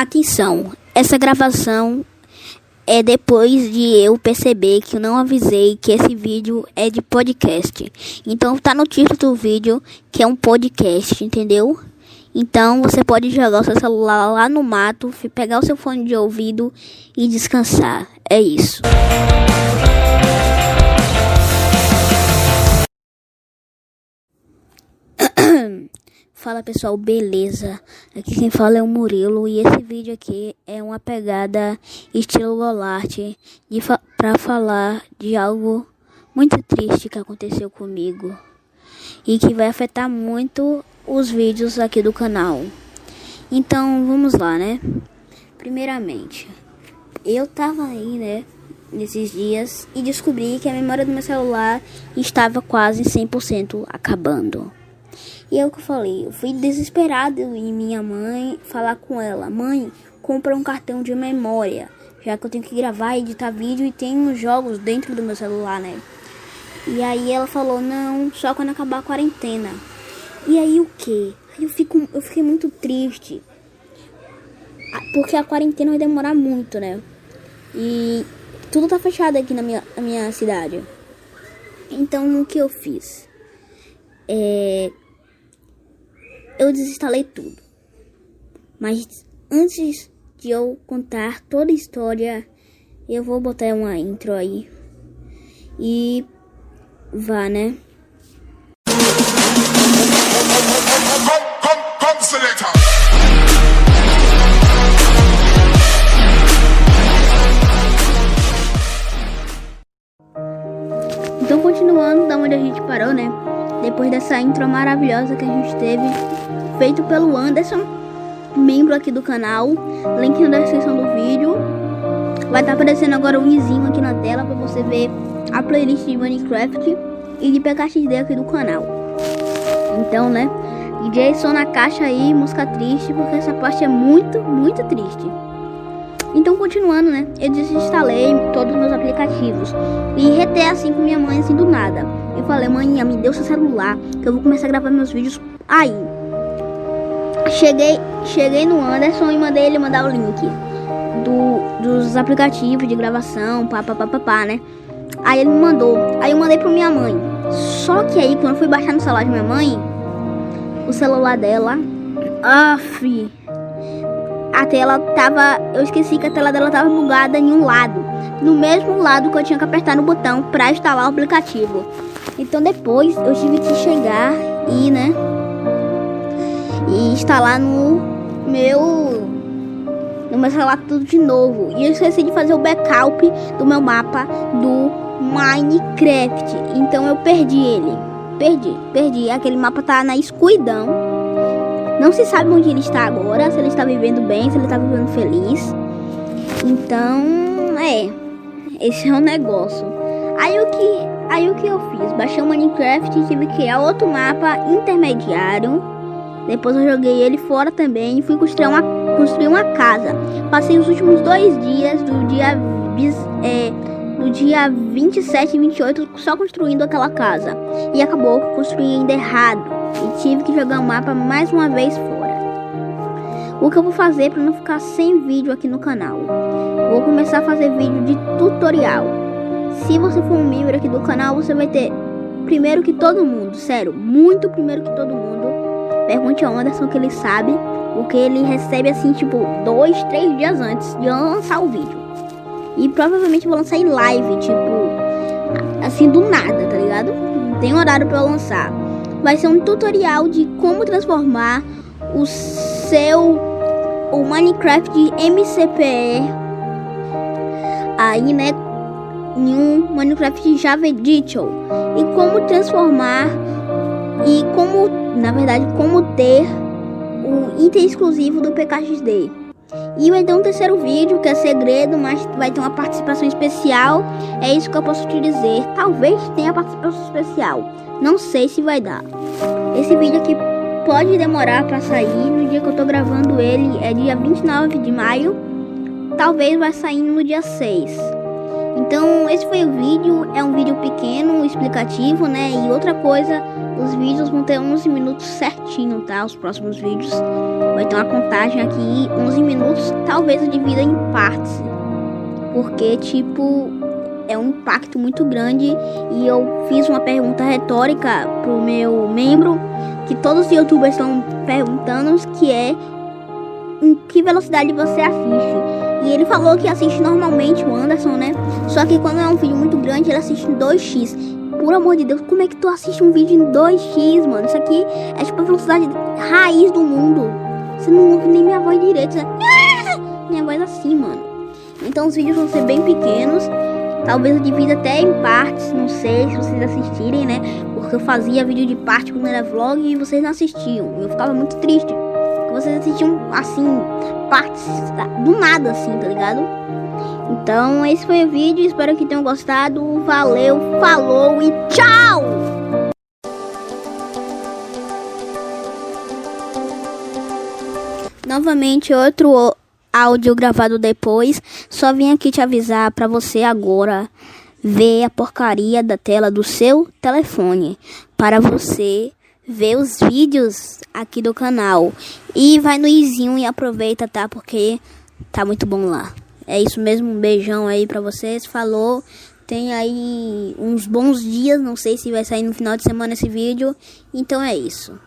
Atenção, essa gravação é depois de eu perceber que eu não avisei que esse vídeo é de podcast. Então tá no título do vídeo que é um podcast, entendeu? Então você pode jogar o seu celular lá no mato, pegar o seu fone de ouvido e descansar. É isso. Fala pessoal, beleza? Aqui quem fala é o Murilo e esse vídeo aqui é uma pegada estilo Lolart fa para falar de algo muito triste que aconteceu comigo e que vai afetar muito os vídeos aqui do canal. Então vamos lá, né? Primeiramente, eu tava aí, né, nesses dias e descobri que a memória do meu celular estava quase 100% acabando. E é o que eu falei, eu fui desesperado em minha mãe falar com ela: Mãe, compra um cartão de memória, já que eu tenho que gravar editar vídeo e tem uns jogos dentro do meu celular, né? E aí ela falou: Não, só quando acabar a quarentena. E aí o que? Eu, fico, eu fiquei muito triste. Porque a quarentena vai demorar muito, né? E tudo tá fechado aqui na minha, na minha cidade. Então o que eu fiz? É eu desinstalei tudo. Mas antes de eu contar toda a história, eu vou botar uma intro aí. E vá, né? Então, continuando da onde a gente parou, né? Depois dessa intro maravilhosa que a gente teve, feito pelo Anderson, membro aqui do canal. Link na descrição do vídeo. Vai estar tá aparecendo agora um izinho aqui na tela para você ver a playlist de Minecraft e de PKXD aqui do canal. Então, né? DJ som na caixa aí, música triste, porque essa parte é muito, muito triste. Então, continuando, né? Eu desinstalei todos os meus aplicativos e retei assim com minha mãe, assim do nada. Eu falei, mãe, me deu seu celular, que eu vou começar a gravar meus vídeos aí. Cheguei, cheguei no Anderson e mandei ele mandar o link do, dos aplicativos de gravação, papapá, né? Aí ele me mandou. Aí eu mandei pra minha mãe. Só que aí, quando eu fui baixar no celular de minha mãe, o celular dela. Aff. Tela tava. Eu esqueci que a tela dela tava bugada em um lado. No mesmo lado que eu tinha que apertar no botão para instalar o aplicativo. Então depois eu tive que chegar e, né? e instalar no meu no meu celular tudo de novo. E eu esqueci de fazer o backup do meu mapa do Minecraft. Então eu perdi ele. Perdi, perdi. Aquele mapa tá na escuridão. Não se sabe onde ele está agora, se ele está vivendo bem, se ele está vivendo feliz. Então, é. Esse é o negócio. Aí o que, aí o que eu fiz? Baixei o Minecraft e tive que criar outro mapa intermediário depois eu joguei ele fora também e fui construir uma, construir uma casa. Passei os últimos dois dias do dia, é, dia 27 e 28 só construindo aquela casa. E acabou construindo errado. E tive que jogar o mapa mais uma vez fora. O que eu vou fazer para não ficar sem vídeo aqui no canal? Vou começar a fazer vídeo de tutorial. Se você for um membro aqui do canal, você vai ter primeiro que todo mundo, sério, muito primeiro que todo mundo Pergunte ao Anderson que ele sabe, porque ele recebe assim, tipo, dois, três dias antes de lançar o vídeo. E provavelmente vou lançar em live, tipo, assim do nada, tá ligado? Não tem horário para lançar. Vai ser um tutorial de como transformar o seu o Minecraft de MCPE aí, né, em um Minecraft Java Edition e como transformar e como, na verdade, como ter um item exclusivo do PKXD. E vai ter um terceiro vídeo que é segredo, mas vai ter uma participação especial. É isso que eu posso te dizer. Talvez tenha participação especial. Não sei se vai dar. Esse vídeo aqui pode demorar para sair. No dia que eu tô gravando ele é dia 29 de maio. Talvez vai sair no dia 6. Então, esse foi o vídeo. É um vídeo pequeno, explicativo, né? E outra coisa, os vídeos vão ter 11 minutos certinho, tá? Os próximos vídeos. Vai ter uma contagem aqui, 11 minutos. Talvez eu divida em partes. Porque, tipo, é um impacto muito grande. E eu fiz uma pergunta retórica pro meu membro. Que todos os youtubers estão perguntando, que é em que velocidade você assiste. Ele falou que assiste normalmente o Anderson, né? Só que quando é um vídeo muito grande, ele assiste em 2x. Por amor de Deus, como é que tu assiste um vídeo em 2x, mano? Isso aqui é tipo a velocidade raiz do mundo. Você não ouve nem minha voz direito. Você... Minha voz assim, mano. Então os vídeos vão ser bem pequenos. Talvez eu divida até em partes, não sei se vocês assistirem, né? Porque eu fazia vídeo de parte quando era vlog e vocês não assistiam. Eu ficava muito triste vocês assistiam assim, partes do nada, assim, tá ligado? Então, esse foi o vídeo. Espero que tenham gostado. Valeu, falou e tchau! Novamente, outro áudio gravado depois. Só vim aqui te avisar para você agora ver a porcaria da tela do seu telefone para você ver os vídeos aqui do canal. E vai no izinho e aproveita, tá? Porque tá muito bom lá. É isso mesmo, um beijão aí pra vocês. Falou. Tem aí uns bons dias, não sei se vai sair no final de semana esse vídeo. Então é isso.